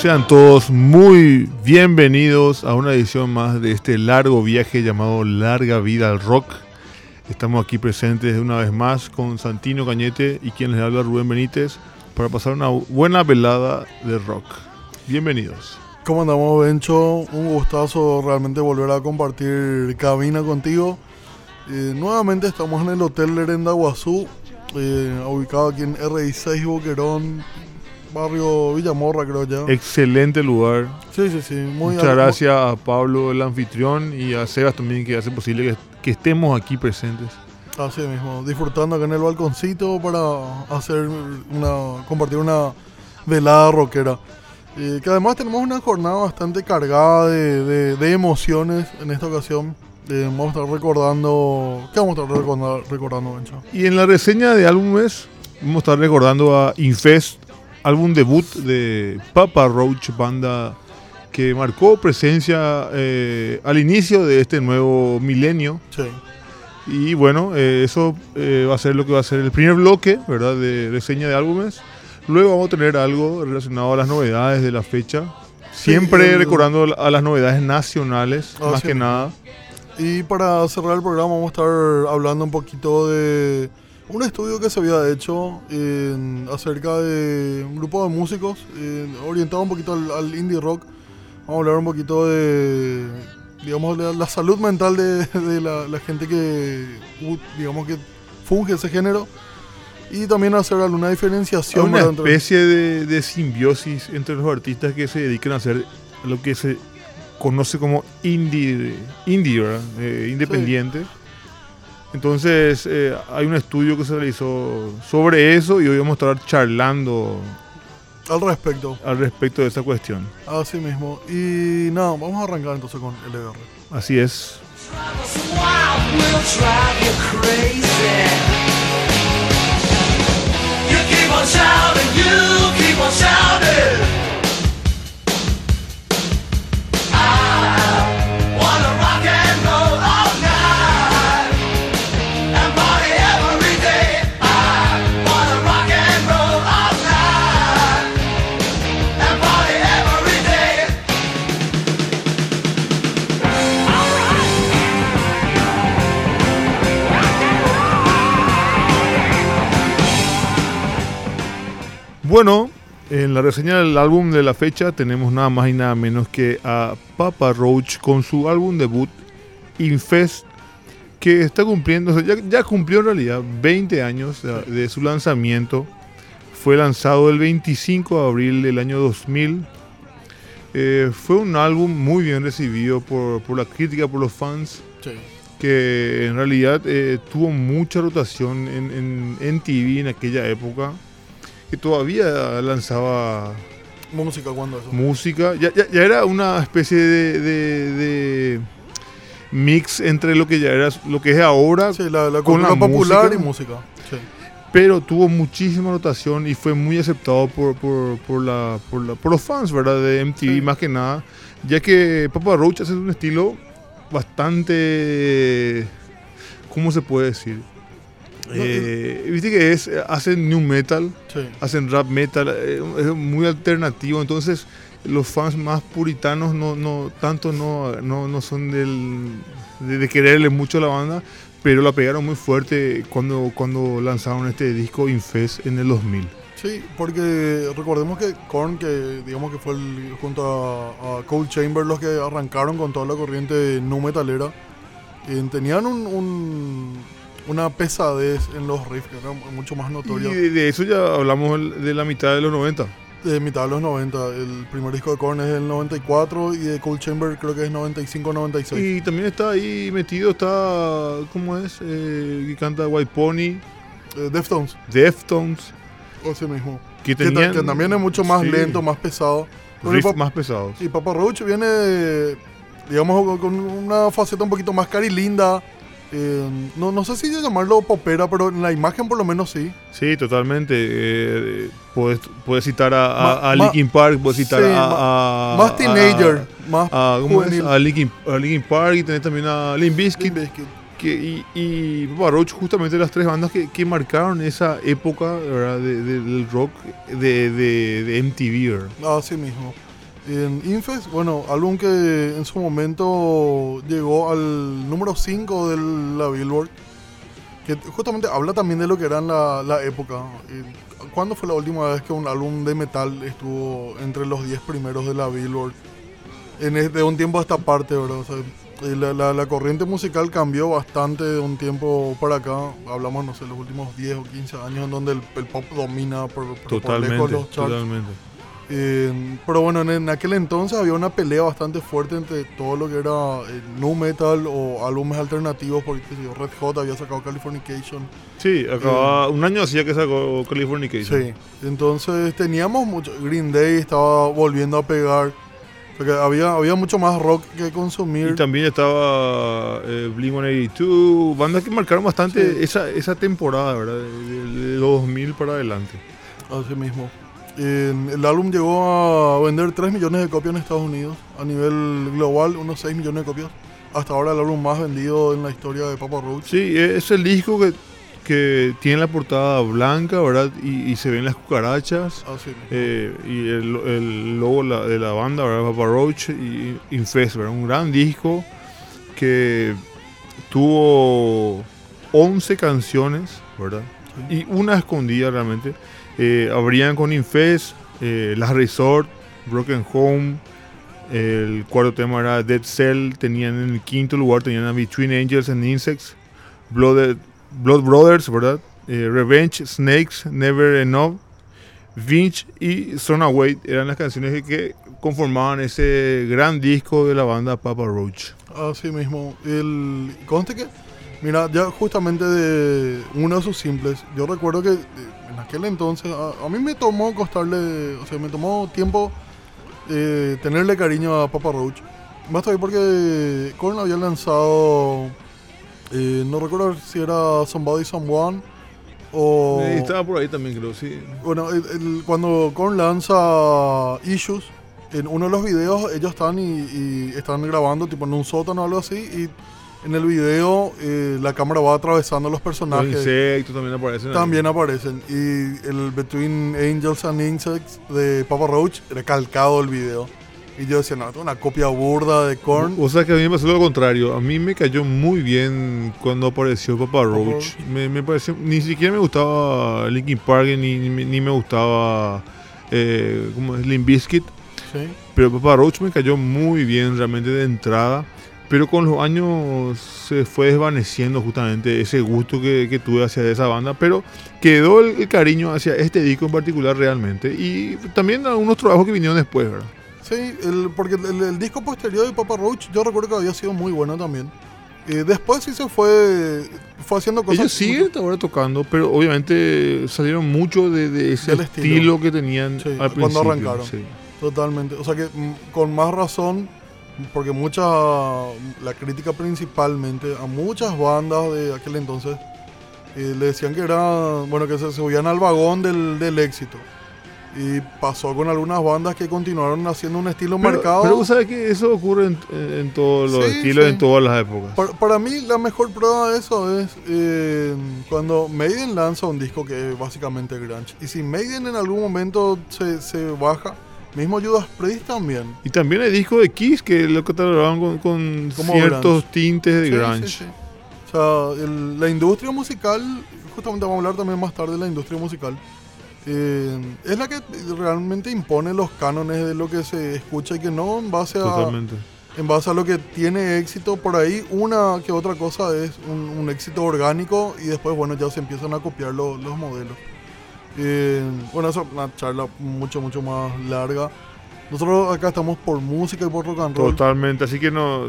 Sean todos muy bienvenidos a una edición más de este largo viaje llamado Larga Vida al Rock. Estamos aquí presentes una vez más con Santino Cañete y quien les habla Rubén Benítez para pasar una buena velada de rock. Bienvenidos. ¿Cómo andamos, Bencho? Un gustazo realmente volver a compartir cabina contigo. Eh, nuevamente estamos en el Hotel Lerenda Guazú, eh, ubicado aquí en RI6 Boquerón, barrio Villamorra, creo ya. Excelente lugar. Sí, sí, sí. Muy Muchas gracias a Pablo, el anfitrión, y a Sebas también, que hace posible que, que estemos aquí presentes. Así mismo, disfrutando acá en el balconcito para hacer una, compartir una velada rockera. Eh, que además tenemos una jornada bastante cargada de, de- de emociones en esta ocasión. Eh, vamos a estar recordando. ¿Qué vamos a estar recordando, recordando Bencho? Y en la reseña de álbumes, vamos a estar recordando a Infest, álbum debut de Papa Roach, banda que marcó presencia eh, al inicio de este nuevo milenio. Sí. Y bueno, eh, eso eh, va a ser lo que va a ser el primer bloque, ¿verdad? De reseña de álbumes. Luego vamos a tener algo relacionado a las novedades de la fecha. Siempre el- recordando a las novedades nacionales, Ah, más sí. que nada. Y para cerrar el programa vamos a estar hablando un poquito de un estudio que se había hecho en- acerca de un grupo de músicos eh, orientado un poquito al, al indie rock. Vamos a hablar un poquito de, digamos, de la salud mental de, de la, la gente que, digamos, que funge ese género. Y también hacer alguna diferenciación. una ¿verdad? entre- especie de, de simbiosis entre los artistas que se dedican a hacer lo que se conoce como indie, indie ¿verdad? Eh, independiente. Entonces eh, hay un estudio que se realizó sobre eso y hoy vamos a estar charlando al respecto. al respecto de esa cuestión. Así mismo. Y nada, vamos a arrancar entonces con LR. Así es. You keep on shouting, you keep on shouting. Bueno, en la reseña del álbum de la fecha tenemos nada más y nada menos que a Papa Roach con su álbum debut Infest, que está cumpliendo, o sea, ya, ya cumplió en realidad 20 años de, de su lanzamiento. Fue lanzado el 25 de abril del año 2000. Eh, fue un álbum muy bien recibido por, por la crítica, por los fans Sí. que en realidad eh, tuvo mucha rotación en, en, en TV en aquella época, que todavía lanzaba Música, ¿cuándo eso? música, ya, ya- ya era una especie de, de- de mix entre lo que ya era lo que es ahora, Sí, la, la con la popular música. y música. Sí. pero tuvo muchísima rotación y fue muy aceptado por, por, por la, por, la- por los fans, ¿verdad? De MTV Sí. más que nada, ya que Papa Roach hace un estilo bastante, ¿cómo se puede decir? No, Eh, Viste que es, hacen new metal, Sí. hacen rap metal, eh, es muy alternativo, entonces los fans más puritanos no, no tanto no, no, no son del, de, de quererle mucho a la banda, pero la pegaron muy fuerte cuando, cuando lanzaron este disco Infest en el 2000. Sí, porque recordemos que Korn, que digamos que fue el- junto a, a Cold Chamber los que arrancaron con toda la corriente nu metalera, eh, tenían un, un- una pesadez en los riffs que era mucho más Y notoria. de, de eso ya hablamos de la mitad de los 90. De mitad de los 90, el primer disco de Korn es del 94 y de Cold Chamber creo que es 95-96. Y también está ahí metido, está, ¿cómo es? Eh, que canta White Pony, Eh, Deftones, Deftones, así mismo. que Que, tenían... que también es mucho más sí, lento, más pesado. Riffs más pesados. Y Papa Roach viene, digamos, con una faceta un poquito más carilinda. Eh, no, no sé si llamarlo popera, pero en la imagen por lo menos sí. Sí, totalmente. Eh, puedes, puedes citar a, a, a Linkin Park, puedes citar Sí, a, a- más a- teenager, más A, ¿cómo es? A, Linkin, Linkin Park y tenés también a Limp Bizkit. Limp Bizkit. que, y, y Papa Roach, justamente las tres bandas que, que marcaron esa época ¿verdad? De- de- del rock de, de, de MTV. ¿verdad? Así mismo. En Infest, bueno, álbum que en su momento llegó al número 5 de la Billboard, que justamente habla también de lo que era en la, la época. ¿Cuándo fue la última vez que un álbum de metal estuvo entre los 10 primeros de la Billboard? En es- de un tiempo a esta parte, ¿verdad? O sea, la, la- la corriente musical cambió bastante de un tiempo para acá. Hablamos, no sé, los últimos 10 o 15 años en donde el, el pop domina por, por- por Totalmente, lejos los charts. totalmente. Eh, pero bueno, en, en aquel entonces había una pelea bastante fuerte entre todo lo que era eh, nu metal o álbumes alternativos, porque yo, Red Hot había sacado Californication. Sí, acababa, un año hacía que sacó Californication. Sí, entonces teníamos mucho. Green Day estaba volviendo a pegar. Porque había, había mucho más rock que consumir. Y también estaba eh, Blink-182, bandas que marcaron bastante Sí. esa, esa temporada, ¿verdad? De, de- de los 2000 para adelante. Así mismo. En- el álbum llegó a vender 3 millones de copias en Estados Unidos. A nivel global, unos 6 millones de copias. Hasta ahora el álbum más vendido en la historia de Papa Roach. Sí, es el disco que, que tiene la portada blanca, ¿verdad? Y, y se ven las cucarachas. Así mismo. eh, y el, el logo la- de la banda, ¿verdad? Papa Roach y Infest, ¿verdad? Un gran disco que tuvo 11 canciones, ¿verdad? Sí. y una escondida realmente. Eh, abrían con Infest, eh, Resort, Broken Home. El cuarto tema era Dead Cell. Tenían en el quinto lugar tenían Between Angels and Insects, Blood, Brothers, ¿verdad? Eh, Revenge, Snakes, Never Enough, Vinch y Son Away eran las canciones que, que conformaban ese gran disco de la banda Papa Roach. Así mismo. El, conste que, mira, ya justamente de uno de sus simples, yo recuerdo que eh, en aquel entonces, a, a mí me tomó costarle, o sea, me tomó tiempo eh, tenerle cariño a Papa Roach. Más todavía porque Korn había lanzado, eh, no recuerdo si era Somebody Someone o... Eh, estaba por ahí también, creo, sí. Bueno, el- el- cuando Korn lanza Issues, en uno de los videos ellos están y, y están grabando tipo en un sótano o algo así y en el video eh, la cámara va atravesando los Los personajes. insectos también aparecen. ahí. También aparecen. Y el Between Angels and Insects de Papa Roach era calcado el video. Y yo decía, no, es una copia burda de Korn. O sea que a mí me pasó lo contrario. A mí me cayó muy bien cuando apareció Papa Roach. Me, me pareció, ni siquiera me gustaba Linkin Park ni, ni, me- ni me gustaba eh, ¿cómo es? Limp Bizkit. Sí. Pero Papa Roach me cayó muy bien realmente de entrada. Pero con los años se fue desvaneciendo justamente ese gusto que, que tuve hacia esa banda. Pero quedó el, el cariño hacia este disco en particular realmente. Y también algunos trabajos que vinieron después, ¿verdad? Sí, el, porque el, el- disco posterior de Papa Roach yo recuerdo que había sido muy bueno también. Eh, después sí se fue, fue haciendo cosas... Ellos siguen ahora tocando, pero obviamente salieron mucho de, de ese estilo. estilo. que tenían Sí, al cuando principio. arrancaron. sí. Totalmente. O sea que mm, con más razón, porque mucha, la crítica principalmente a muchas bandas de aquel entonces eh, le decían que era, bueno, que se subían al vagón del, del éxito. Y pasó con algunas bandas que continuaron haciendo un estilo Pero, marcado. pero sabes que eso ocurre en, en todos los Sí, estilos, sí. en todas las épocas. Para, para mí la mejor prueba de eso es eh, cuando Maiden lanza un disco que es básicamente grunge. Y si Maiden en algún momento se, se baja, mismo Judas Priest también. Y también hay discos de Kiss que lo catalogaban con, con ciertos grunge. tintes de Sí, grunge. sí, sí. O sea, el- la industria musical, justamente vamos a hablar también más tarde de la industria musical, eh, es la que realmente impone los cánones de lo que se escucha y que no en base a, Totalmente. en base a lo que tiene éxito. Por ahí una que otra cosa es un, un éxito orgánico y después, bueno, ya se empiezan a copiar lo- los modelos. Eh, bueno, eso es una charla mucho, mucho más larga. Nosotros acá estamos por música y por rock and roll. Totalmente. Así que no,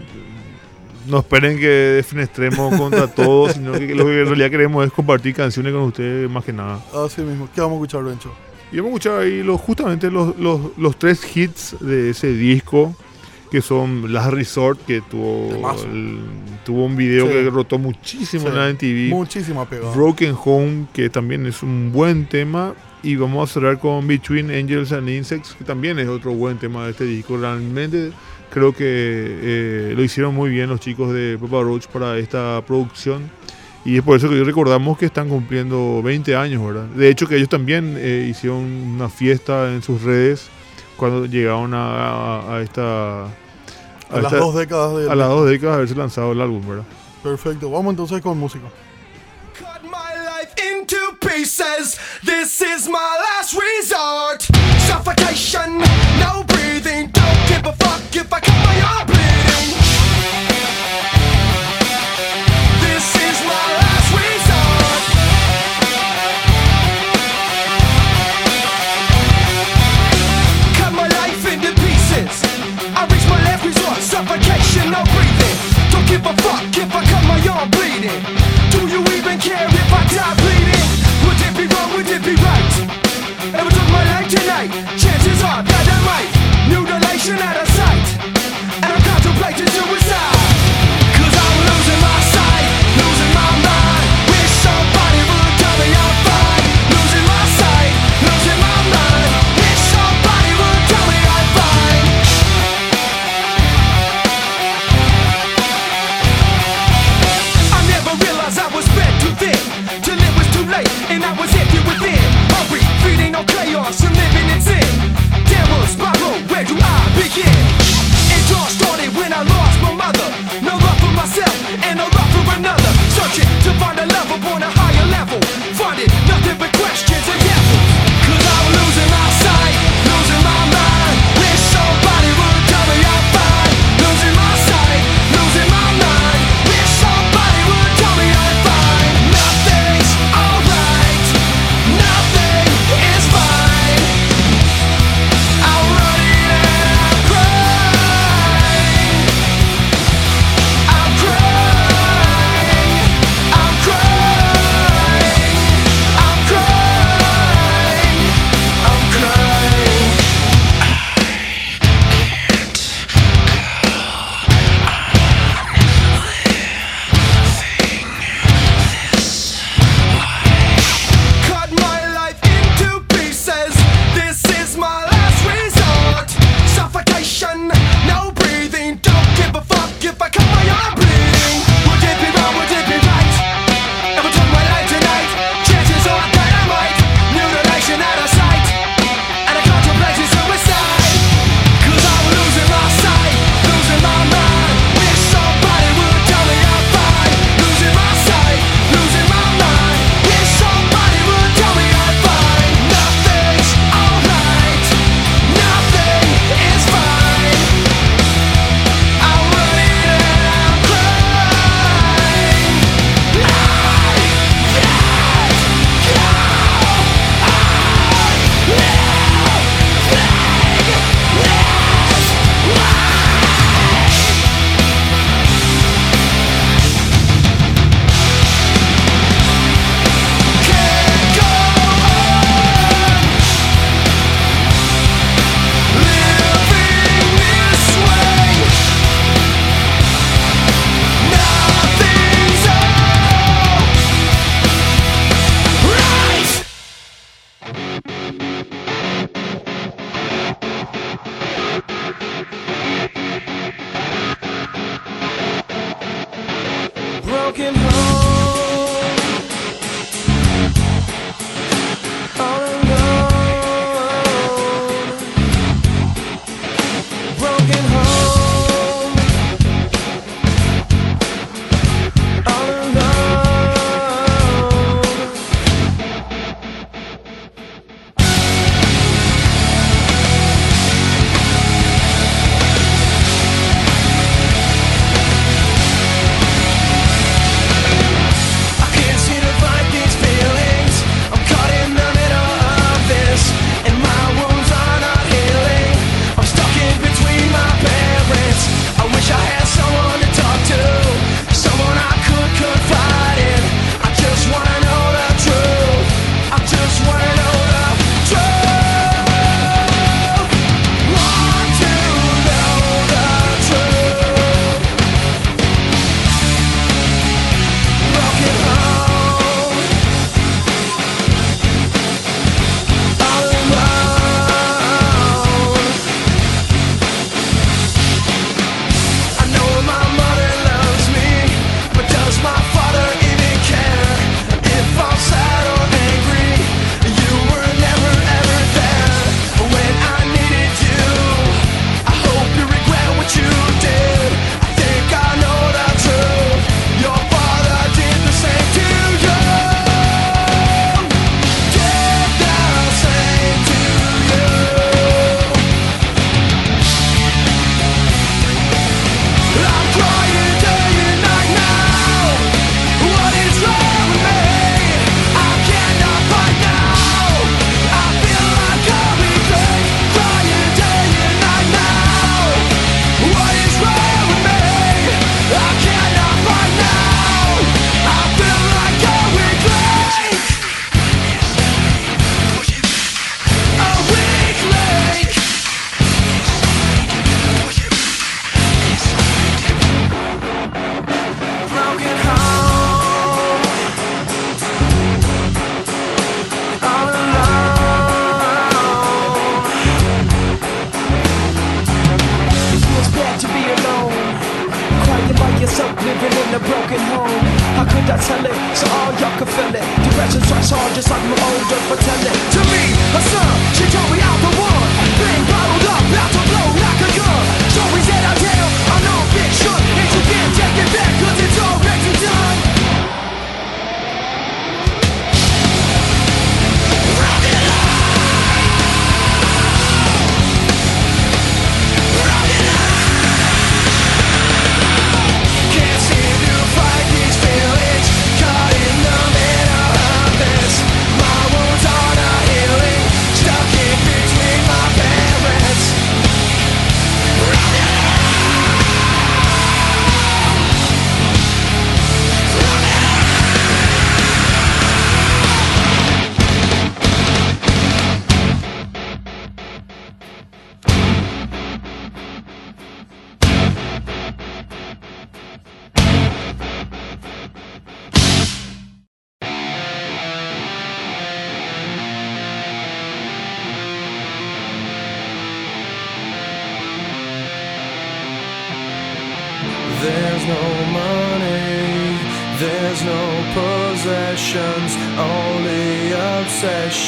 no esperen que defenestremos contra todos, sino que lo que en realidad queremos es compartir canciones con ustedes más que nada. Así mismo. ¿Qué vamos a escuchar, Bencho? Y hemos escuchado ahí los, justamente los, los, los tres hits de ese disco, que son Last Resort, que tuvo, el- tuvo un video Sí. que rotó muchísimo Sí. en la MTV. Muchísima pegada. Broken Home, que también es un buen tema. Y vamos a cerrar con Between Angels and Insects, que también es otro buen tema de este disco. Realmente creo que eh, lo hicieron muy bien los chicos de Papa Roach para esta producción. Y es por eso que hoy recordamos que están cumpliendo 20 años, ¿verdad? De hecho que ellos también eh, hicieron una fiesta en sus redes cuando llegaron a, a, a esta... A, a las dos décadas de... A las dos décadas de haberse lanzado el álbum, ¿verdad? Perfecto, vamos entonces con música. Cut my life into pieces, this is my last resort. Suffocation, no breathing, don't give a fuck if I cut my arm bleeding. it? Do you even care if I die bleeding? Would it be wrong? Would it be right? Ever took my life tonight? Chances are that I might. Mutilation at a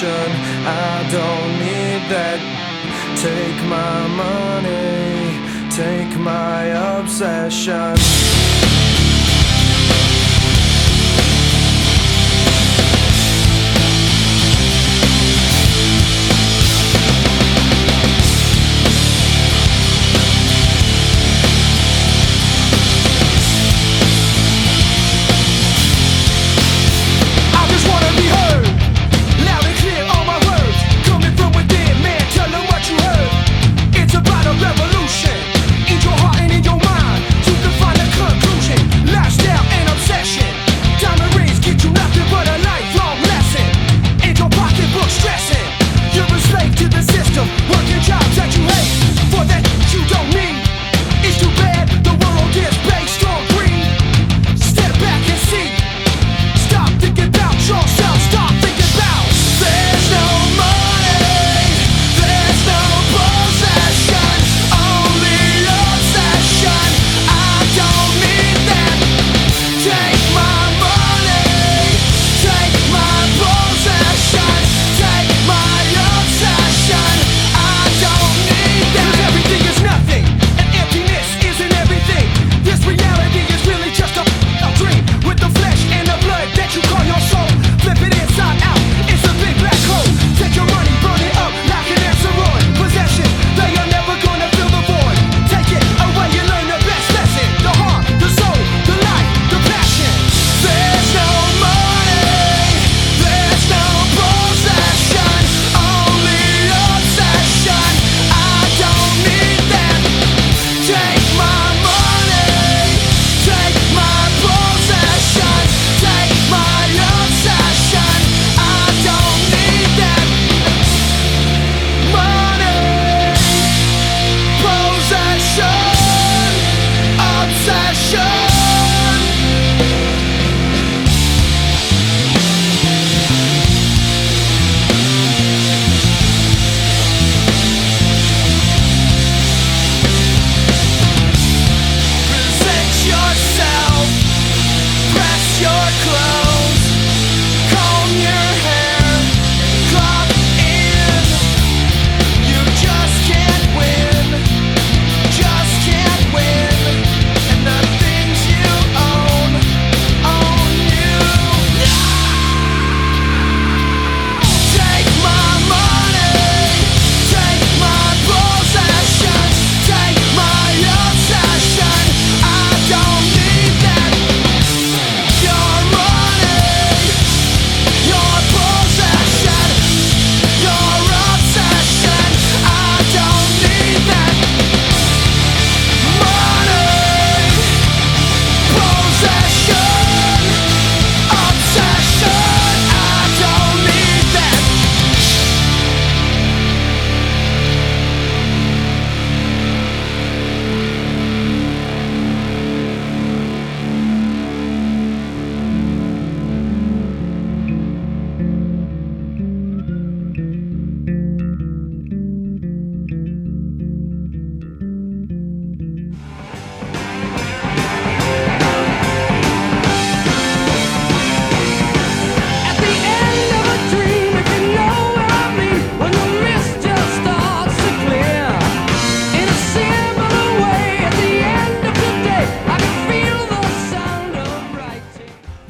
I don't need that. Take my money, take my obsession.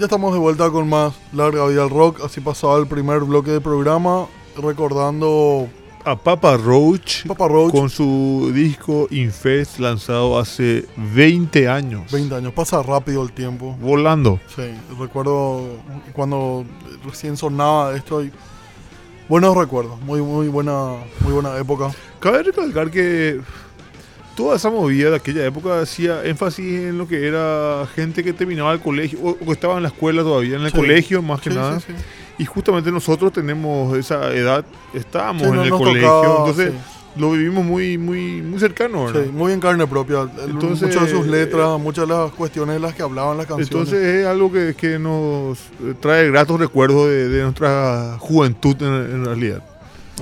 Estamos de vuelta con más Larga Vida al Rock. Así pasaba el primer bloque del programa, recordando A Papa Roach, Papa Roach, con su disco Infest lanzado hace 20 años. 20 años. Pasa rápido el tiempo. Volando. Sí, recuerdo cuando recién sonaba esto y buenos recuerdos, muy muy buena muy buena época. Cabe recalcar que toda esa movida de aquella época hacía énfasis en lo que era gente que terminaba el colegio o, que estaba en la escuela todavía, en el Sí. colegio más que Sí, nada. sí. Y justamente nosotros tenemos esa edad, estábamos en no el colegio, tocaba, entonces lo vivimos muy muy muy cercano, ¿verdad? Sí, muy en carne propia. Entonces, muchas de sus eh, letras, muchas de las cuestiones de las que hablaban las canciones. Entonces es algo que, que nos eh, trae gratos recuerdos de, de nuestra juventud en, en realidad.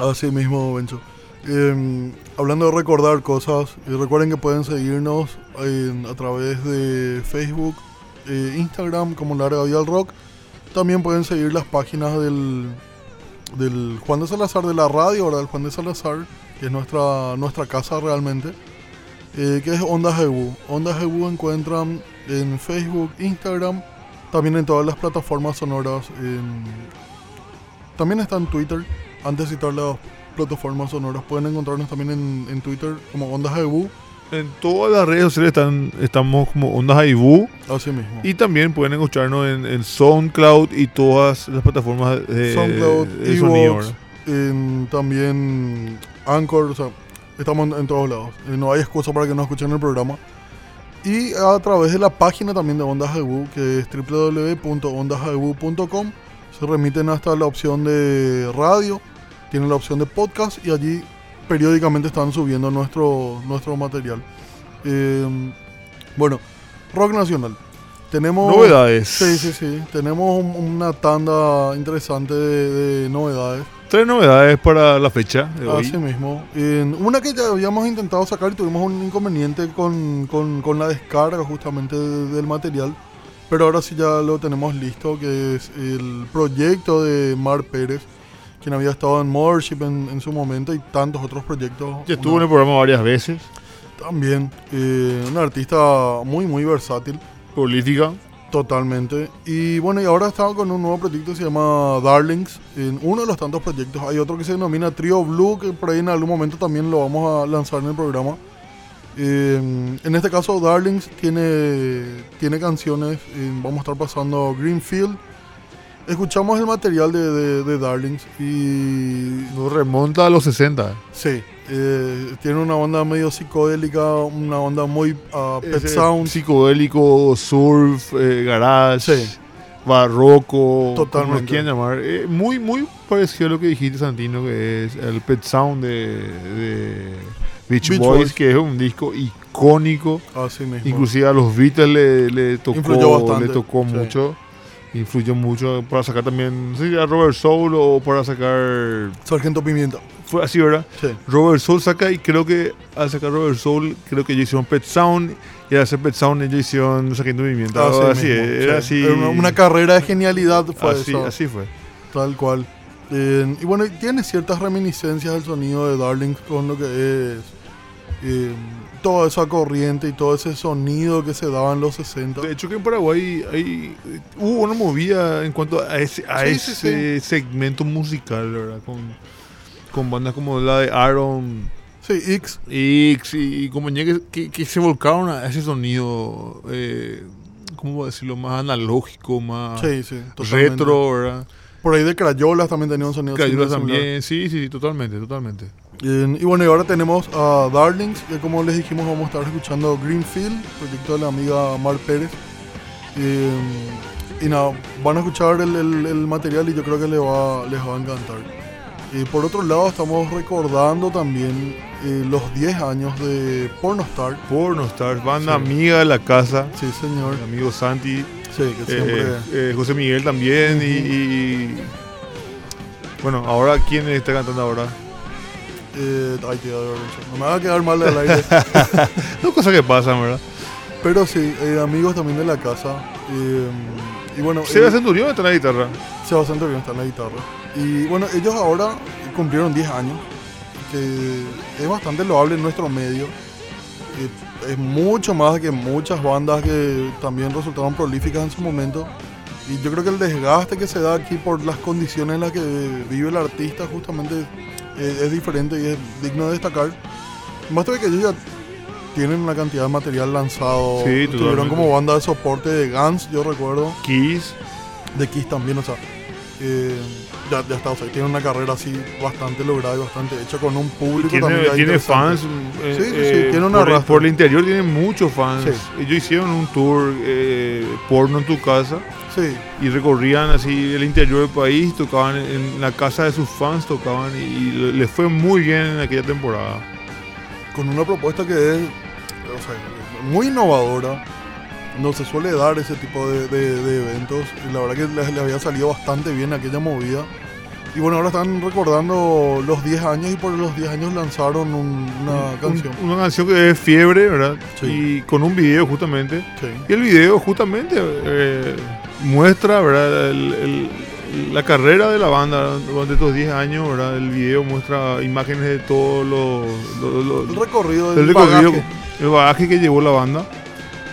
Así mismo, Bencho. Eh, hablando de recordar cosas, recuerden que pueden seguirnos a través de Facebook, eh, Instagram como Larga Vida al Rock. También pueden seguir las páginas del, del Juan de Salazar de la radio, ¿verdad? El Juan de Salazar, que es nuestra, nuestra casa realmente, eh, que es Onda Jebu. Onda Jebu encuentran en Facebook, Instagram, también en todas las plataformas sonoras. también está en Twitter. Antes de citar las plataformas sonoras, pueden encontrarnos también en, en Twitter como Onda Jebu. En todas las redes sociales están, estamos como Ondas Aibú Así mismo. y también pueden escucharnos en, en SoundCloud y todas las plataformas de, SoundCloud, de también Anchor, o sea, estamos en, en todos lados. Eh, no hay excusa para que no escuchen el programa. Y a través de la página también de Ondas Jebu, que es www.ondasjebu.com, se remiten hasta la opción de radio, tienen la opción de podcast y allí periódicamente están subiendo nuestro, nuestro material. Eh, bueno, rock nacional. Tenemos Novedades. Sí, sí, sí. Tenemos un- una tanda interesante de, de novedades. Tres novedades para la fecha de hoy. Así mismo. Una que ya habíamos intentado sacar y tuvimos un inconveniente con, con- con la descarga justamente de- del material. Pero ahora sí ya lo tenemos listo, que es el proyecto de Mar Pérez, quien había estado en Mothership en, en su momento y tantos otros proyectos. Ya estuvo en el programa varias veces. También, eh, un artista muy, muy versátil. Política. Totalmente. Y bueno, y ahora estaba con un nuevo proyecto que se llama Darlings. En uno de los tantos proyectos. Hay otro que se denomina Trio Blue, que por ahí en algún momento también lo vamos a lanzar en el programa. Eh, en este caso, Darlings tiene, tiene canciones. eh, vamos a estar pasando Greenfield. Escuchamos el material de, de- de Darlings y Nos remonta a los 60. sí, eh, tiene una onda medio psicodélica, una onda muy ah, pet Ese sound. Psicodélico, surf, eh, garage, Sí. barroco, Totalmente. como llamar. Eh, muy, muy parecido a lo que dijiste, Santino, que es el Pet Sound de, de Beach, Beach Boys, Boys. que es un disco icónico. Así mismo. Inclusive a los Beatles le, le tocó, le tocó sí. mucho. Influyó mucho para sacar también, si era Robert Soul o para sacar... Sargento Pimienta. Fue así, ¿verdad? Sí. Robert Soul saca y creo que al sacar Robert Soul, creo que ellos hicieron Pet Sound y al hacer Pet Sound ellos hicieron Sargento Pimienta. Así Así, mismo, es, era sí. así. Era una, carrera de genialidad fue así, eso, así fue. tal cual. Eh, y bueno, tiene ciertas reminiscencias del sonido de Darling con lo que es eh, toda esa corriente y todo ese sonido que se daba en los 60. De hecho que en Paraguay hay, hubo una movida en cuanto a ese, a Sí, sí, ese segmento musical, ¿verdad? Con, con bandas como la de Aaron Sí, X, X y, y compañía que, que, que se volcaron a ese sonido, eh, ¿cómo decirlo? Más analógico, más retro, ¿verdad? Por ahí de Crayolas también tenía un sonido similar. también, sí, sí, sí, totalmente, totalmente. Eh, y bueno, y ahora tenemos a Darlings, que como les dijimos vamos a estar escuchando Greenfield, proyecto de la amiga Mar Pérez. Eh, y nada, van a escuchar el, el- el material y yo creo que les va, les va a encantar. Y por otro lado estamos recordando también eh, los 10 años de Pornostar. Pornostar, banda Sí. amiga de la casa, Sí, señor. mi amigo Santi, Sí, que siempre... eh, eh, José Miguel también y, y- Bueno, ahora, ¿quién está cantando ahora? Eh, ay, no me va a quedar mal al aire. No cosas que pasan, ¿verdad? Pero sí, eh, amigos también de la casa. y bueno, Seba eh, Centurión está en la guitarra. Sebastián Torrión está en la guitarra. Y bueno, ellos ahora cumplieron 10 años, que es bastante loable en nuestro medio. Es mucho más que muchas bandas que también resultaron prolíficas en su momento. Y yo creo que el desgaste que se da aquí por las condiciones en las que vive el artista justamente eh, es diferente y es digno de destacar. Más que ellos ya tienen una cantidad de material lanzado. Sí, totalmente. como banda de soporte de Guns, yo recuerdo. Kiss, De Kiss también, o sea. eh, ya, ya está, o sea, tiene una carrera así bastante lograda y bastante hecha con un público tiene, también. tiene fans. eh, Sí, sí, sí, eh, tiene una por, el- por el interior tiene muchos fans. Sí. Ellos hicieron un tour eh, porno en tu casa Sí, y recorrían así el interior del país, tocaban en la casa de sus fans, tocaban y, y le- les fue muy bien en aquella temporada. con una propuesta que es o sea, muy innovadora. No se suele dar ese tipo de, de- de eventos. Y la verdad que les, les había salido bastante bien aquella movida. Y bueno, ahora están recordando los 10 años y por los 10 años lanzaron un- una Un- canción. una canción que es fiebre, ¿verdad? Sí. Y con un video justamente. Sí. Y el video justamente eh, muestra, ¿verdad? El- el- la carrera de la banda durante estos 10 años, ¿verdad? El video muestra imágenes de todo lo, lo- lo- El recorrido el del recorrido, bagaje. el bagaje que llevó la banda.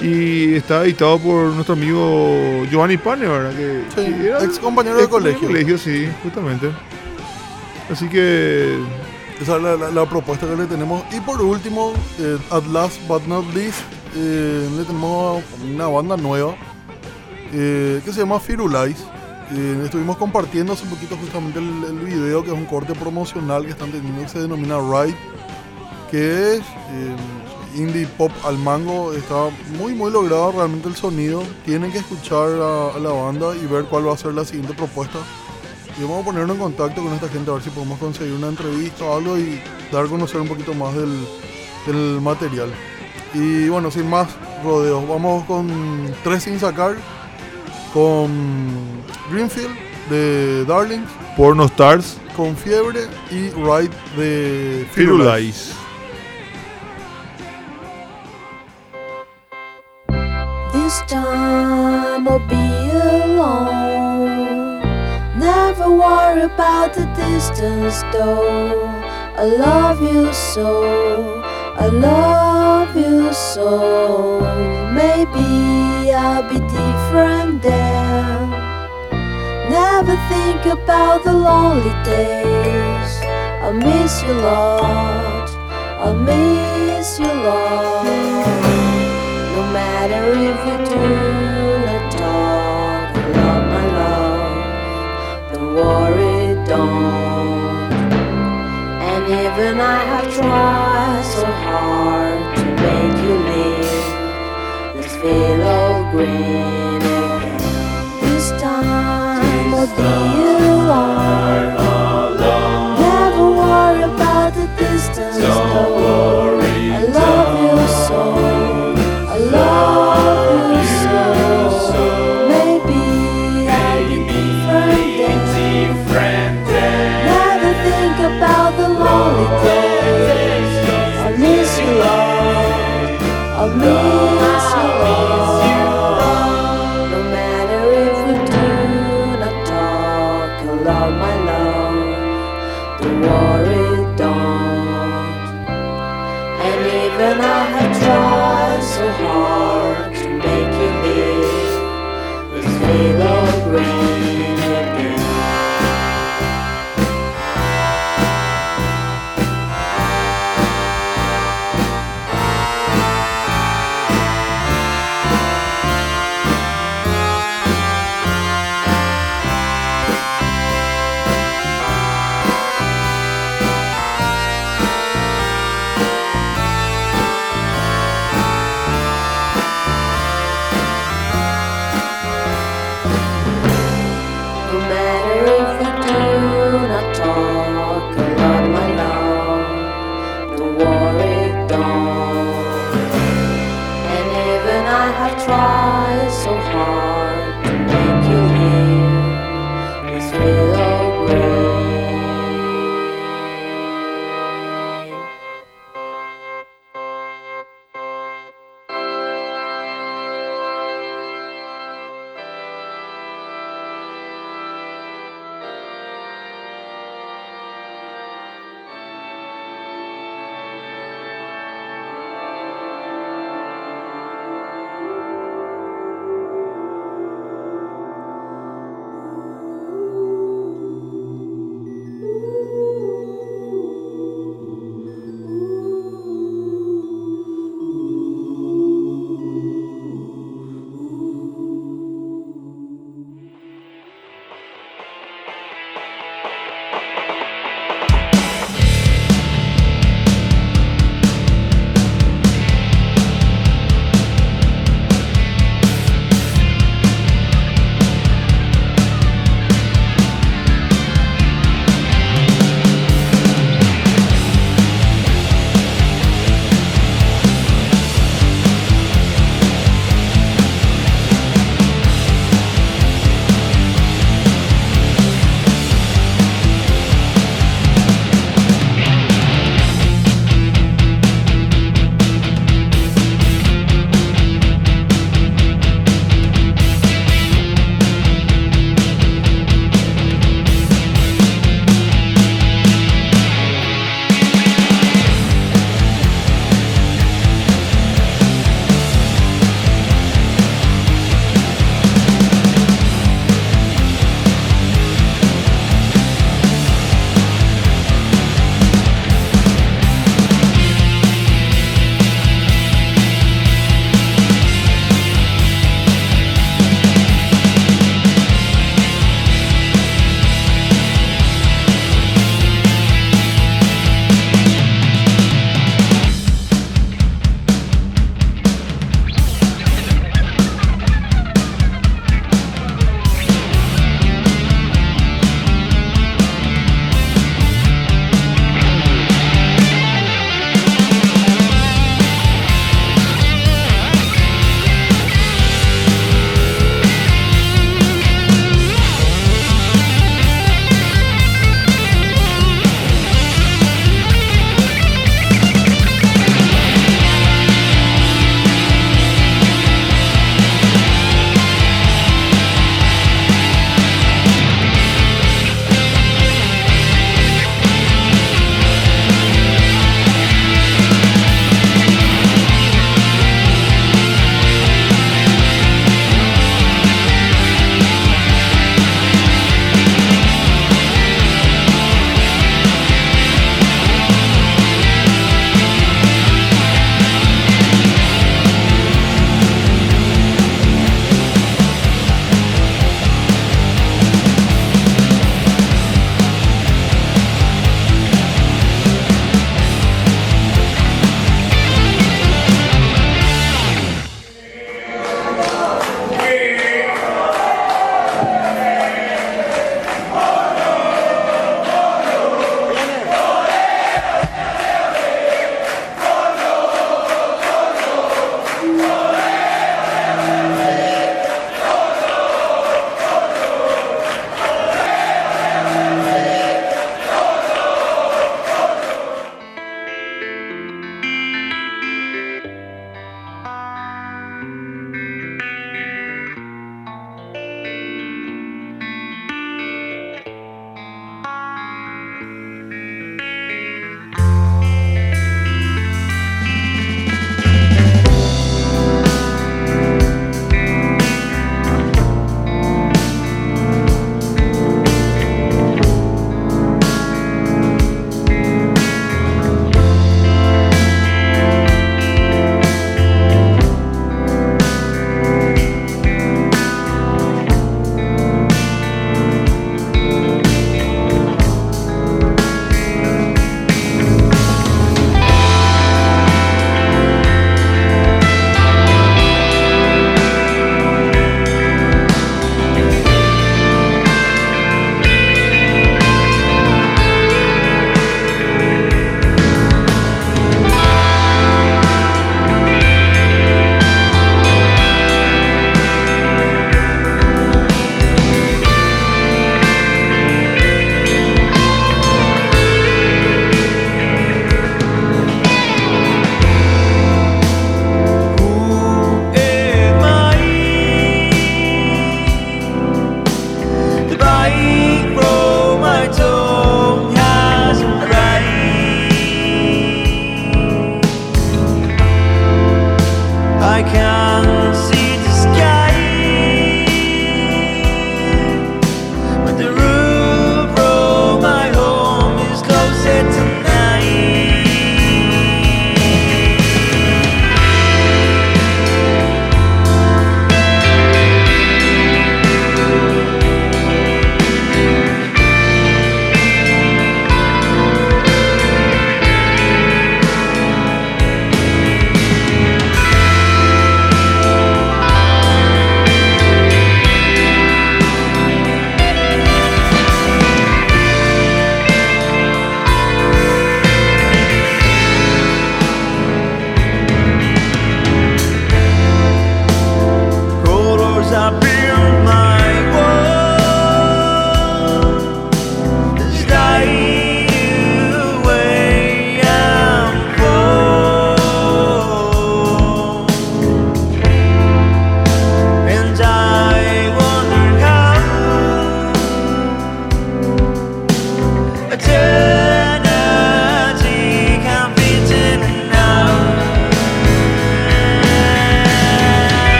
Y está editado por nuestro amigo Giovanni Pane, ¿verdad? Que, Sí, que era ex compañero de ex colegio. colegio, sí, justamente. Así que Esa es la, la- la propuesta que le tenemos. Y por último, eh, at last but not least, eh, le tenemos una banda nueva eh, que se llama Firulais. Eh, estuvimos compartiendo hace poquito justamente el, video, que es un corte promocional que están teniendo que se denomina Ride, que es eh, indie pop al mango. Está muy, muy logrado realmente el sonido. Tienen que escuchar a la banda y ver cuál va a ser la siguiente propuesta. Y vamos a ponernos en contacto con esta gente a ver si podemos conseguir una entrevista o algo y dar a conocer un poquito más del, del material. Y bueno, sin más rodeos, vamos con tres sin sacar, con Greenfield de Darlings, Porno Stars, con Fiebre y Ride de Firulais. Firulais. This time I'll be alone. Never worry about the distance, though. I love you so. I love you so. Maybe I'll be different then. Never think about the lonely days. I miss you, Lord. I miss you, Lord. No matter if you do not talk, love my love. Don't worry, don't. And even I have tried fellow grinning. This time will be you for it dawned. And even I had tried so hard.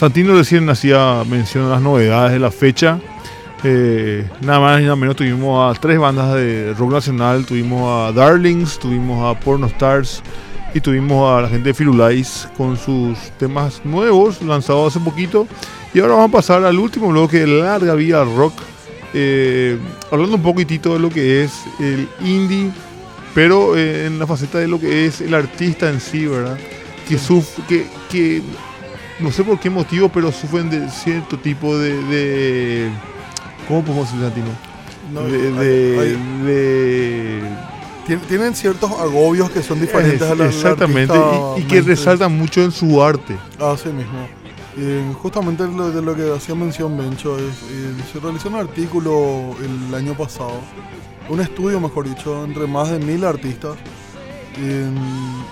Santino recién hacía mención a las novedades de la fecha. Eh, nada más y nada menos tuvimos a tres bandas de rock nacional. Tuvimos a Darlings, tuvimos a Porno Stars y tuvimos a la gente de Firulais con sus temas nuevos lanzados hace poquito. Y ahora vamos a pasar al último bloque de Larga Vida Rock. eh, hablando un poquitito de lo que es el indie, pero eh, en la faceta de lo que es el artista en sí, ¿verdad? Que, suf- que, que no sé por qué motivo, pero sufren de cierto tipo de. de- ¿Cómo podemos decir, Santino? No, de, hay- de- hay- de- tien- tienen ciertos agobios que son diferentes es- a la exactamente, artista y, y que resaltan mucho en su arte. Así mismo. Eh, justamente lo, de lo que hacía mención Bencho es, eh, se realizó un artículo el año pasado, un estudio mejor dicho, entre más de mil artistas eh,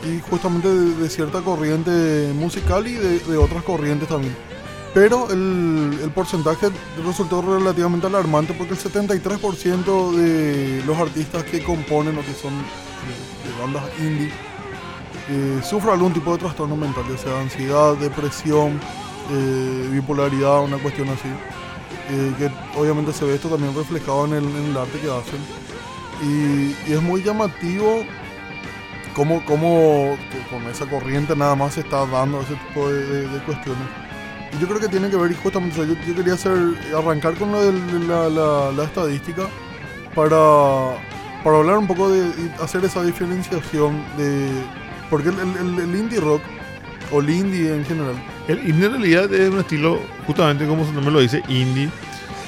y justamente de, de cierta corriente musical y de, de otras corrientes también. Pero el, el porcentaje resultó relativamente alarmante porque el 73% de los artistas que componen o que son de, bandas indie eh, sufre algún tipo de trastorno mental, ya sea ansiedad, depresión, eh, bipolaridad, una cuestión así. Eh, que obviamente se ve esto también reflejado en el, arte que hacen. Y es muy llamativo cómo, cómo con esa corriente nada más se está dando ese tipo de, de- de cuestiones. Y yo creo que tiene que ver, y justamente, o sea, yo, yo quería hacer, arrancar con lo de la, la- la estadística para, para hablar un poco de hacer esa diferenciación de... Porque el- el- el indie rock, o el indie en general, El indie en realidad es un estilo, justamente como su nombre lo dice, indie.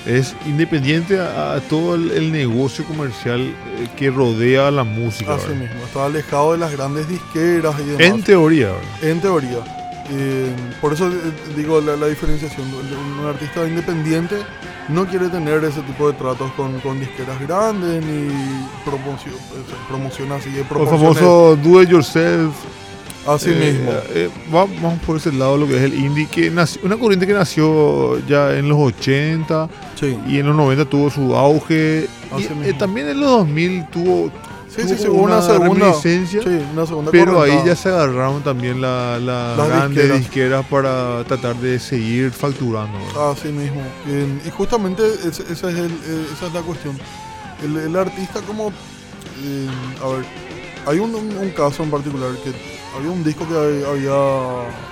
Es independiente a, a todo el, el negocio comercial eh, que rodea la música. así ¿verdad? mismo, está alejado de las grandes disqueras y demás. En teoría, ¿verdad? En teoría. Eh, por eso eh, digo la, la diferenciación. Un, artista independiente no quiere tener ese tipo de tratos con, con disqueras grandes ni promoción, promoción así de el famoso do it yourself. Así Eh, mismo. eh, va- vamos por ese lado lo que es el indie, que nació, una corriente que nació ya en los 80 Sí, y en los 90 tuvo su auge. Así Y, eh, mismo. también en los 2000 tuvo, sí, sí, sí, una, segunda. Sí, una segunda Pero ahí ya se agarraron también la- las Las grandes disqueras. disqueras. para tratar de seguir facturando. ¿verdad? Así mismo. Eh, y justamente esa es, el- eh, esa es la cuestión. El, el artista como... eh, a ver, hay un, un- un caso en particular que había un disco que había...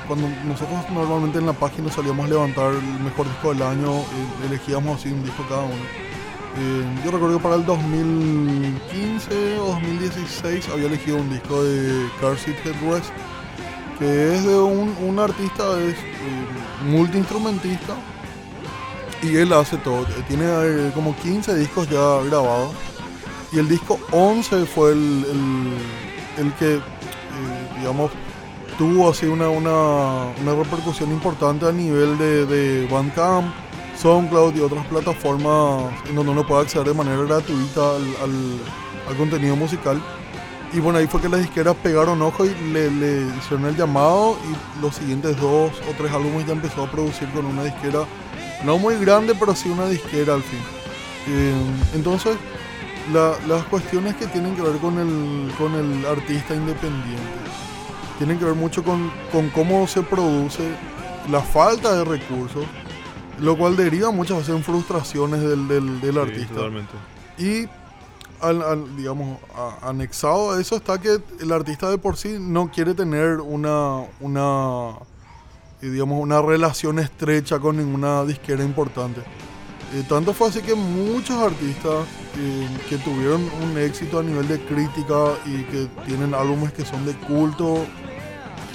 Cuando nosotros normalmente en la página salíamos a levantar el mejor disco del año, eh, elegíamos así un disco cada uno. Eh, yo recuerdo que para el 2015 o 2016 había elegido un disco de Car Seat Headrest que es de un, un artista, es eh, multiinstrumentista y él hace todo. Tiene eh, como 15 discos ya grabados y el disco 11 fue el, el, que, digamos, tuvo así una, una, una repercusión importante a nivel de, de Bandcamp, SoundCloud y otras plataformas en donde uno puede acceder de manera gratuita al, contenido musical. Y bueno, ahí fue que las disqueras pegaron ojo y le, le hicieron el llamado y los siguientes dos o tres álbumes ya empezó a producir con una disquera, no muy grande, pero sí una disquera al fin. Eh, entonces, la- las cuestiones que tienen que ver con el, con el artista independiente tienen que ver mucho con, con cómo se produce la falta de recursos, lo cual deriva muchas veces en frustraciones del, del- del artista. Y al, al, digamos, a- anexado a eso está que el artista de por sí no quiere tener una, una, digamos, una relación estrecha con ninguna disquera importante. Eh, tanto fue así que muchos artistas eh, que tuvieron un éxito a nivel de crítica y que tienen álbumes que son de culto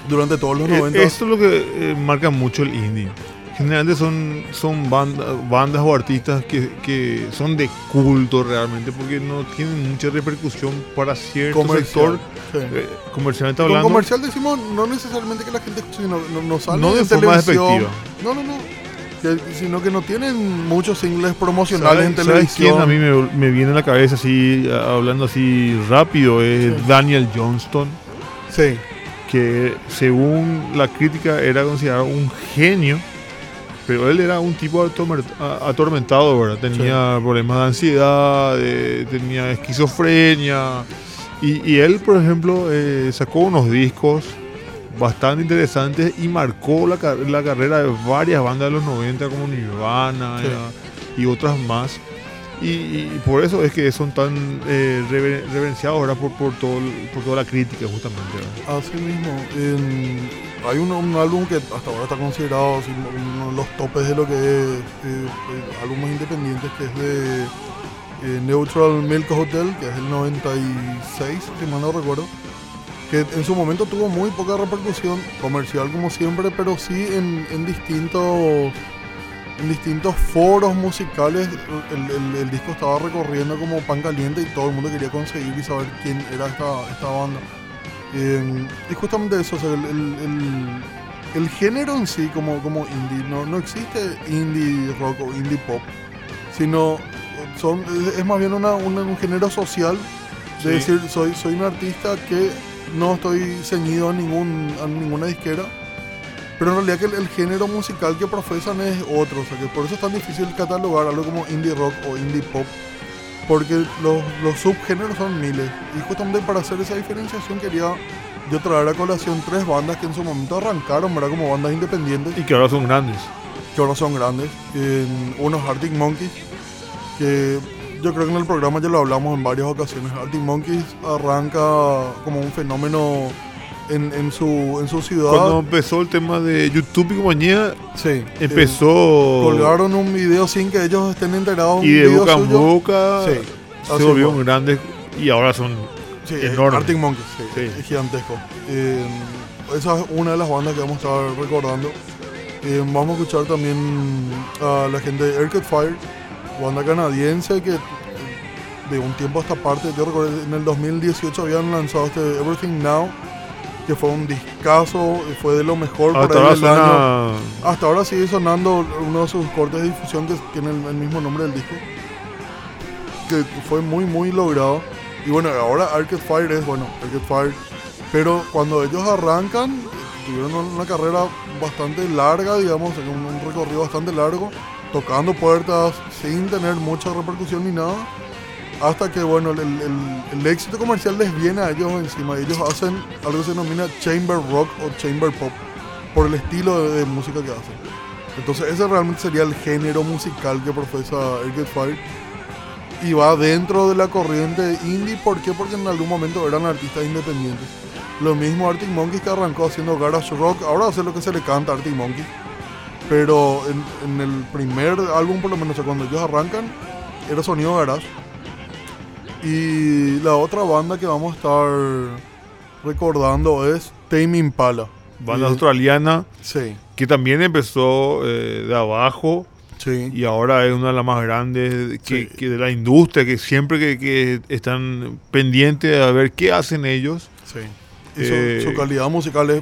durante todos los Eh, 90. Esto es lo que eh, marca mucho el indie. Generalmente son, son banda- bandas o artistas que, que son de culto realmente porque no tienen mucha repercusión para cierto comercial. sector sí. eh, comercialmente Con hablando. comercial decimos no necesariamente que la gente escuche, sino no, no sale No de en forma televisión. despectiva. No, no, no. Que- sino que no tienen muchos singles promocionales en ¿Sabes, ¿sabes televisión. quién a mí me, me viene a la cabeza así, hablando así rápido? Es Sí. Daniel Johnston, Sí, que según la crítica era considerado un genio, pero él era un tipo atormentado, ¿verdad? Tenía problemas de ansiedad, de- tenía esquizofrenia, y, y él, por ejemplo, eh, sacó unos discos bastante interesantes y marcó la, la carrera de varias bandas de los 90 como Nirvana Sí. ya, y otras más. Y, y por eso es que son tan eh, rever- reverenciados ahora por, por, todo, por toda la crítica justamente. ¿verdad? Así mismo, en- hay un, un álbum que hasta ahora está considerado así, uno de los topes de lo que es eh, eh, álbumes independientes, que es de eh, Neutral Milk Hotel, que es el 96, si mal no recuerdo, que en su momento tuvo muy poca repercusión comercial como siempre, pero sí en, en distintos en distintos foros musicales el, el- el disco estaba recorriendo como pan caliente y todo el mundo quería conseguir y saber quién era esta, esta banda. Eh, y justamente eso, o sea, el, el- género en sí como, como indie, no, no existe indie rock o indie pop, sino son, es, es más bien una- una- un género social de Sí. decir, soy, soy un artista que no estoy ceñido a, ningún, a ninguna disquera, pero en realidad que el, el género musical que profesan es otro, o sea que por eso es tan difícil catalogar algo como indie rock o indie pop, porque los, los subgéneros son miles. Y justamente para hacer esa diferenciación quería yo traer a colación tres bandas que en su momento arrancaron, ¿verdad? Como bandas independientes, Y que ahora son grandes. que ahora son grandes. En unos Arctic Monkeys, que yo creo que en el programa ya lo hablamos en varias ocasiones. Arctic Monkeys arranca como un fenómeno en, en su, en su ciudad. Cuando empezó el tema de YouTube y compañía, sí, empezó... eh, colgaron un video sin que ellos estén enterados. y de boca en boca Sí, se volvieron fue. grandes y ahora son Sí, enorme. Arctic Monkeys, sí, Sí. es gigantesco. Eh, esa es una de las bandas que vamos a estar recordando. Eh, vamos a escuchar también a la gente de Arcade Fire, banda canadiense que de un tiempo a esta parte, yo recuerdo en el 2018 habían lanzado este Everything Now, que fue un discazo, fue de lo mejor hasta para ahora el año. Hasta ahora sigue sonando uno de sus cortes de difusión que tiene el, el mismo nombre del disco. Que fue muy, muy logrado. Y bueno, ahora Arcade Fire es, bueno, Arcade Fire. Pero cuando ellos arrancan, tuvieron una carrera bastante larga, digamos, un, un recorrido bastante largo, tocando puertas sin tener mucha repercusión ni nada. Hasta que, bueno, el, el- el éxito comercial les viene a ellos encima. Ellos hacen algo que se denomina chamber rock o chamber pop, por el estilo de, de música que hacen. Entonces ese realmente sería el género musical que profesa Arcade Fire. Y va dentro de la corriente indie, ¿por qué? Porque en algún momento eran artistas independientes. Lo mismo Arctic Monkeys que arrancó haciendo garage rock, ahora hace lo que se le canta a Arctic Monkeys. Pero en, en el primer álbum, por lo menos, cuando ellos arrancan, era sonido garage. Y la otra banda que vamos a estar recordando es Tame Impala. banda Eh, australiana Sí, que también empezó eh, de abajo sí. y ahora es una de las más grandes que, de la industria, que siempre que, que están pendientes a ver qué hacen ellos. Sí. Y su, Eh, su calidad musical es,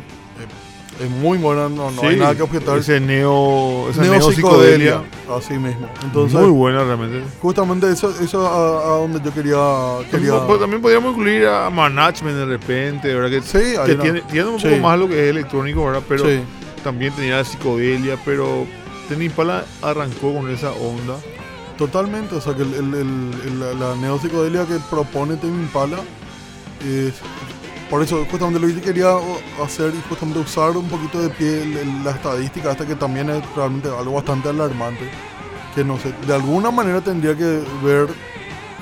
es muy buena, no, no hay nada que objetar. Ese neo, esa Neo psicodelia, así mismo. Entonces, muy buena realmente. justamente eso, eso a, a donde yo quería. quería Pues también podríamos incluir a Management de repente, ¿verdad? Que, Sí, que tiene, tiene un sí. poco más lo que es electrónico, ¿verdad? Pero también tenía la psicodelia, pero Impala arrancó con esa onda. totalmente. O sea, que el, el- el- el- la, la neopsicodelia que propone Impala es. Por eso, justamente lo que quería hacer y justamente usar un poquito de pie la estadística, hasta que también es realmente algo bastante alarmante. Que no sé, de alguna manera tendría que ver.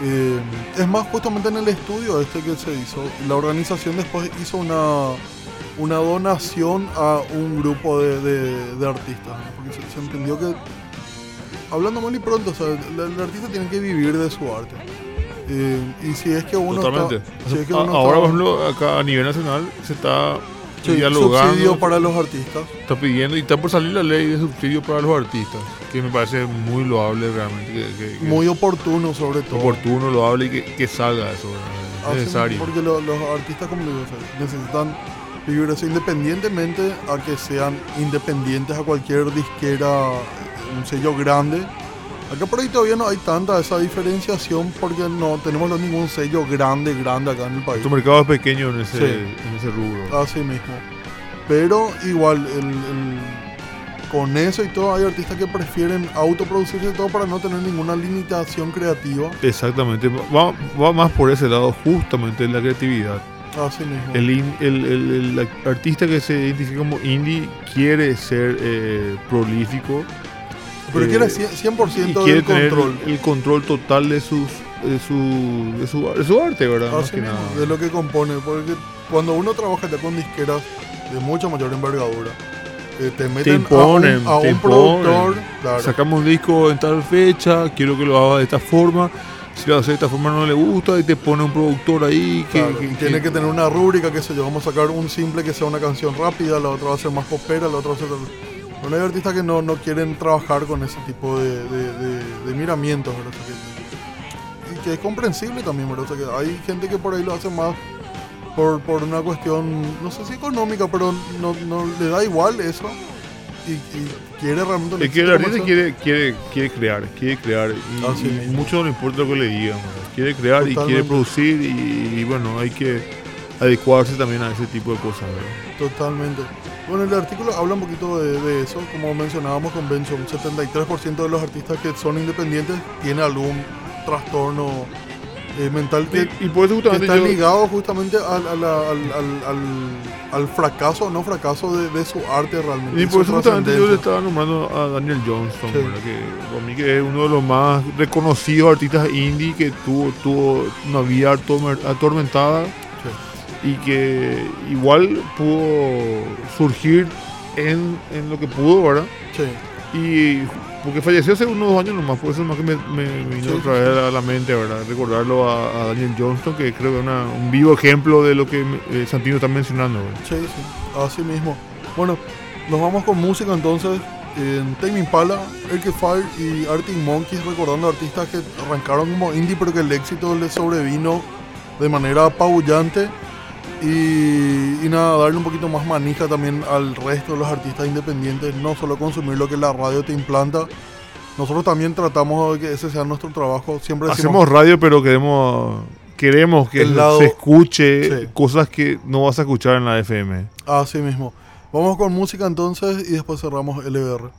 eh, es más, justamente en el estudio este que se hizo, la organización después hizo una, una donación a un grupo de, de- artistas. Porque se, entendió que, hablando mal y pronto, o sea, el artista tiene que vivir de su arte. Eh, y si es que uno Totalmente. está. si es que A- uno Ahora, está- por ejemplo, acá a nivel nacional se está sí, dialogando, subsidio para los artistas. está pidiendo y está por salir la ley de subsidio para los artistas, que me parece muy loable realmente, que, que- que Muy oportuno, sobre todo. oportuno, loable y que, salga eso, es necesario. Porque lo- los artistas, como digo, necesitan vivir eso independientemente a que sean independientes a cualquier disquera, un sello grande. Acá por ahí todavía no hay tanta esa diferenciación porque no tenemos ningún sello grande, grande acá en el país. Nuestro mercado es pequeño en ese, Sí. en ese rubro. Así mismo. Pero igual, el- el- con eso y todo, hay artistas que prefieren autoproducirse todo para no tener ninguna limitación creativa. Exactamente, va, va más por ese lado justamente la creatividad. Así mismo. El, in- el- el- el artista que se identifica como indie quiere ser eh, prolífico Pero eh, quiere 100%, 100 y quiere del control. el control total de, sus, de, su, de, su, de su arte, ¿verdad? Más que mismo, nada. de lo que compone. Porque cuando uno trabaja ya con disqueras de mucha mayor envergadura, eh, te meten imponen, a un, a te un imponen. productor. claro, Sacamos un disco en tal fecha, quiero que lo haga de esta forma. Si lo hace de esta forma no le gusta y te pone un productor ahí que, claro, que- tiene que- que tener una rúbrica, que sé yo, vamos a sacar un simple que sea una canción rápida, la otra va a ser más popera, la otra va a ser... Bueno, hay artistas que no, no quieren trabajar con ese tipo de, de, de- de miramientos, ¿verdad? Que- y que es comprensible también, ¿verdad? O sea que hay gente que por ahí lo hace más por, por una cuestión, no sé si económica, pero no, no le da igual eso y, y quiere realmente... Es que el artista quiere, quiere, quiere crear, quiere crear y, mucho no le importa lo que le digan, ¿verdad? quiere crear y quiere producir y, y bueno, hay que adecuarse también a ese tipo de cosas, ¿verdad? Totalmente. Bueno, el artículo habla un poquito de, de eso, como mencionábamos con Bencho, un 73% de los artistas que son independientes tiene algún trastorno eh, mental que, Y, y por eso que está yo- ligado justamente al, al, al- al- fracaso o no fracaso de, de su arte realmente. Y por eso justamente yo le estaba nombrando a Daniel Johnston, Sí. que para mí que es uno de los más reconocidos artistas indie que tuvo, tuvo una vida atorme- atormentada y que igual pudo surgir en, en lo que pudo, ¿verdad? Sí, Y porque falleció hace unos dos años nomás, por eso es más que me, me- me vino Sí, otra vez a la mente, ¿verdad? Recordarlo a, a Daniel Johnston, que creo que es un vivo ejemplo de lo que eh, Santino está mencionando, ¿verdad? sí, sí, así mismo. Bueno, nos vamos con música entonces. En Tame Impala, Erke Fire y Arctic Monkeys, recordando artistas que arrancaron como indie, pero que el éxito les sobrevino de manera apabullante. Y, y nada, darle un poquito más manija también al resto de los artistas independientes, no solo consumir lo que la radio te implanta. Nosotros también tratamos de que ese sea nuestro trabajo. Siempre decimos, Hacemos radio, pero queremos queremos que El lado- se escuche Sí. cosas que no vas a escuchar en la FM. así mismo. Vamos con música entonces y después cerramos LBR.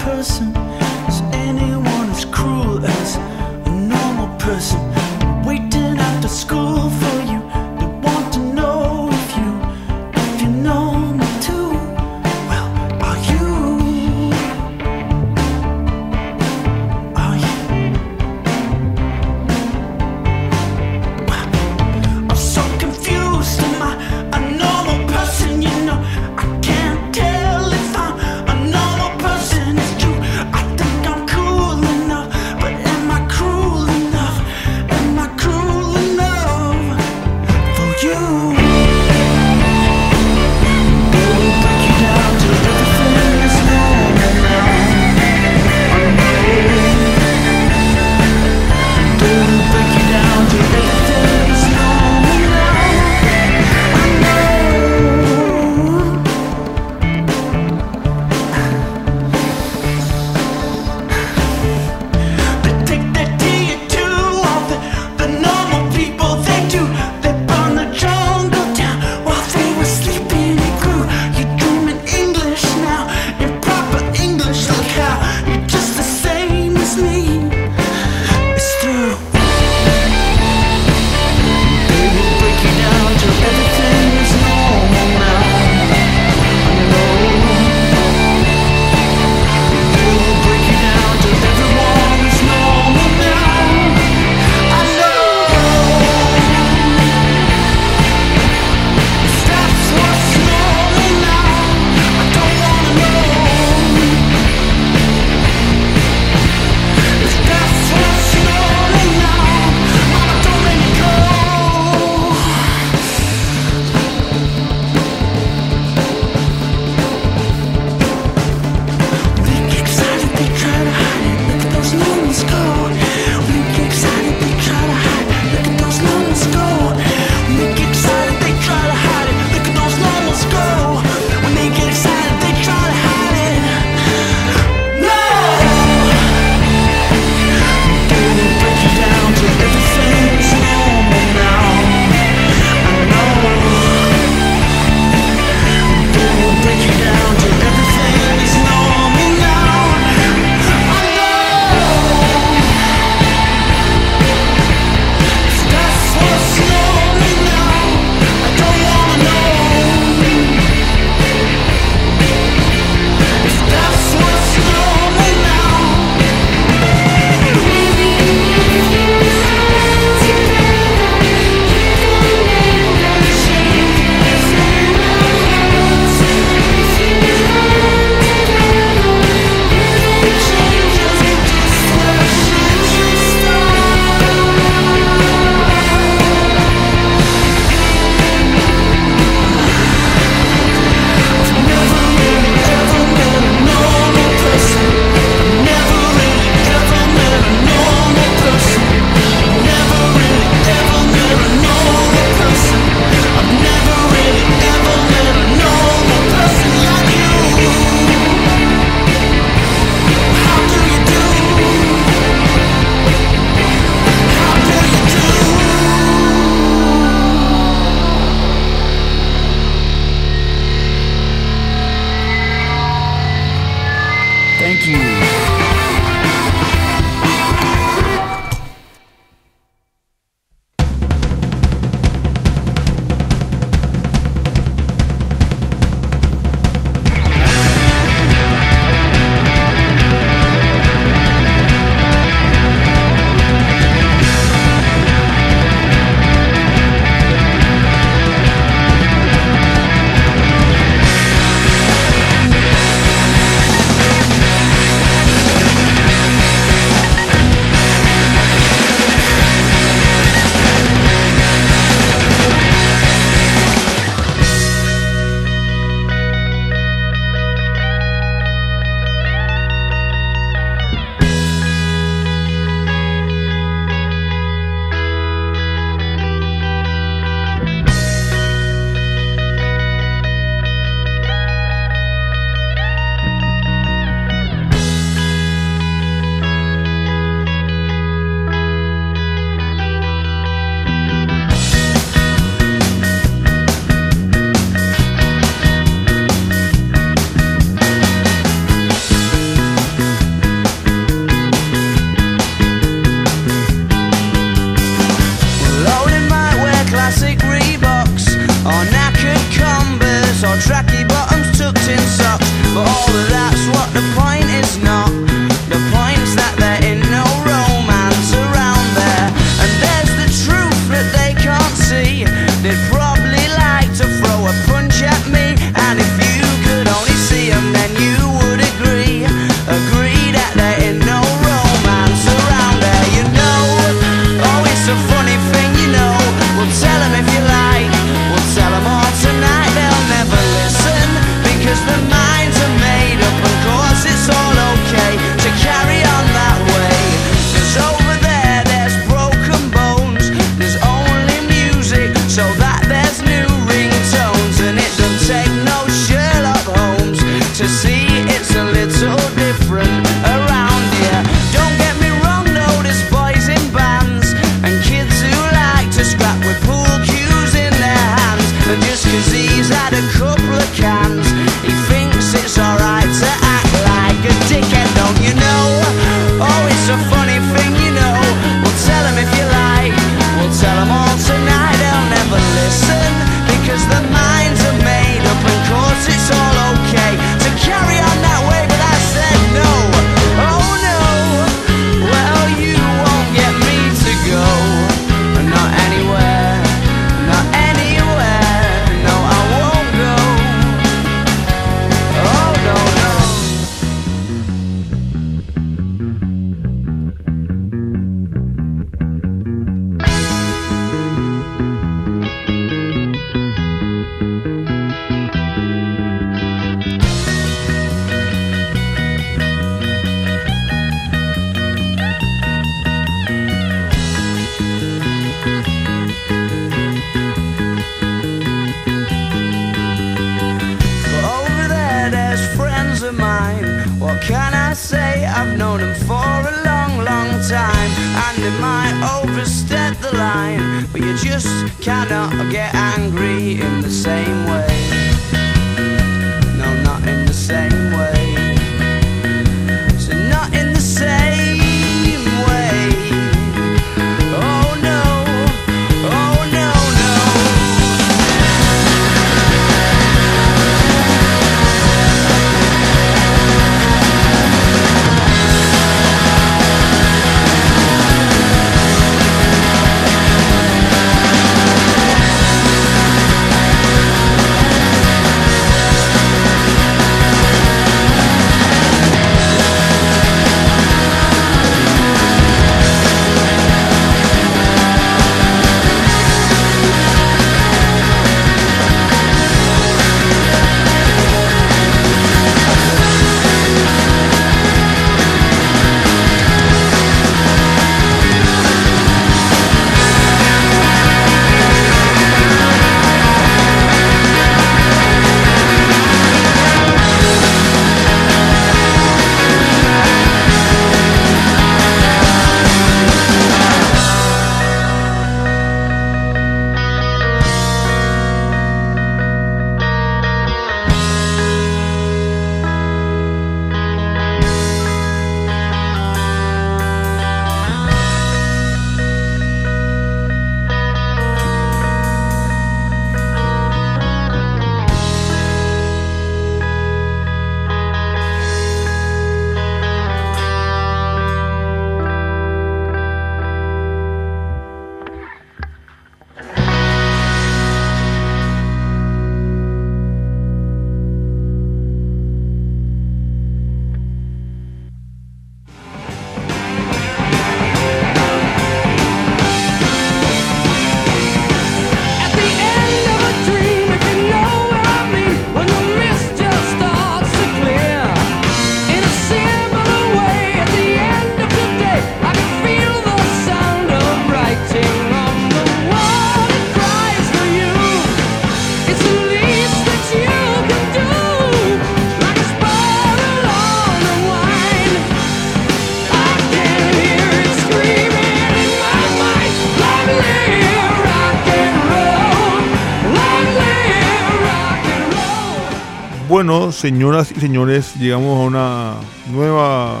Señoras y señores, llegamos a una nueva.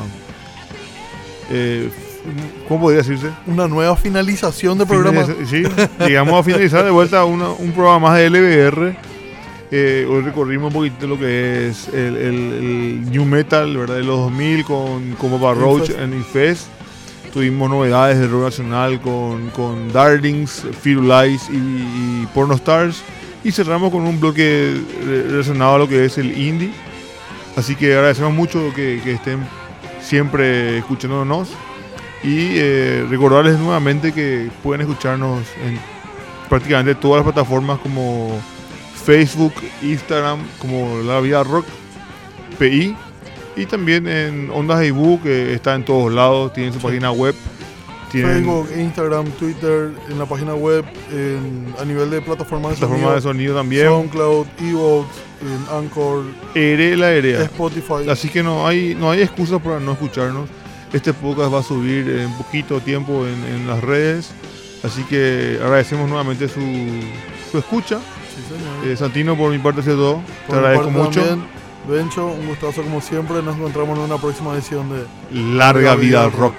eh, ¿Cómo podría decirse? Una nueva finalización de programa. Finaliza- Sí, llegamos a finalizar de vuelta una- un programa más de LBR. Eh, hoy recorrimos un poquito lo que es el, el- el New Metal, ¿verdad? De los 2000 con, con Papa Roach en Infest. Tuvimos novedades de rock nacional con, con Darlings, Firulais y, y Porno Stars. Y cerramos con un bloque re- relacionado a lo que es el indie. Así que agradecemos mucho que, que estén siempre escuchándonos. Y eh, recordarles nuevamente que pueden escucharnos en prácticamente todas las plataformas como Facebook, Instagram, como La Vida Rock, PI. Y también en Ondas iBook, que está en todos lados, tienen su página web. Tienen Facebook, Instagram, Twitter, en la página web, en- a nivel de plataformas de plataforma de sonido, sonido también. SoundCloud, Evox, Anchor, Ere la Erea. Spotify. Así que no hay, no hay excusa para no escucharnos. Este podcast va a subir en poquito tiempo en, en las redes. Así que agradecemos nuevamente su, su escucha. Sí. Eh, Santino, por mi parte, sido todo. Te Por agradezco mucho. también, Bencho, un gustazo como siempre. Nos encontramos en una próxima edición de Larga vida rock.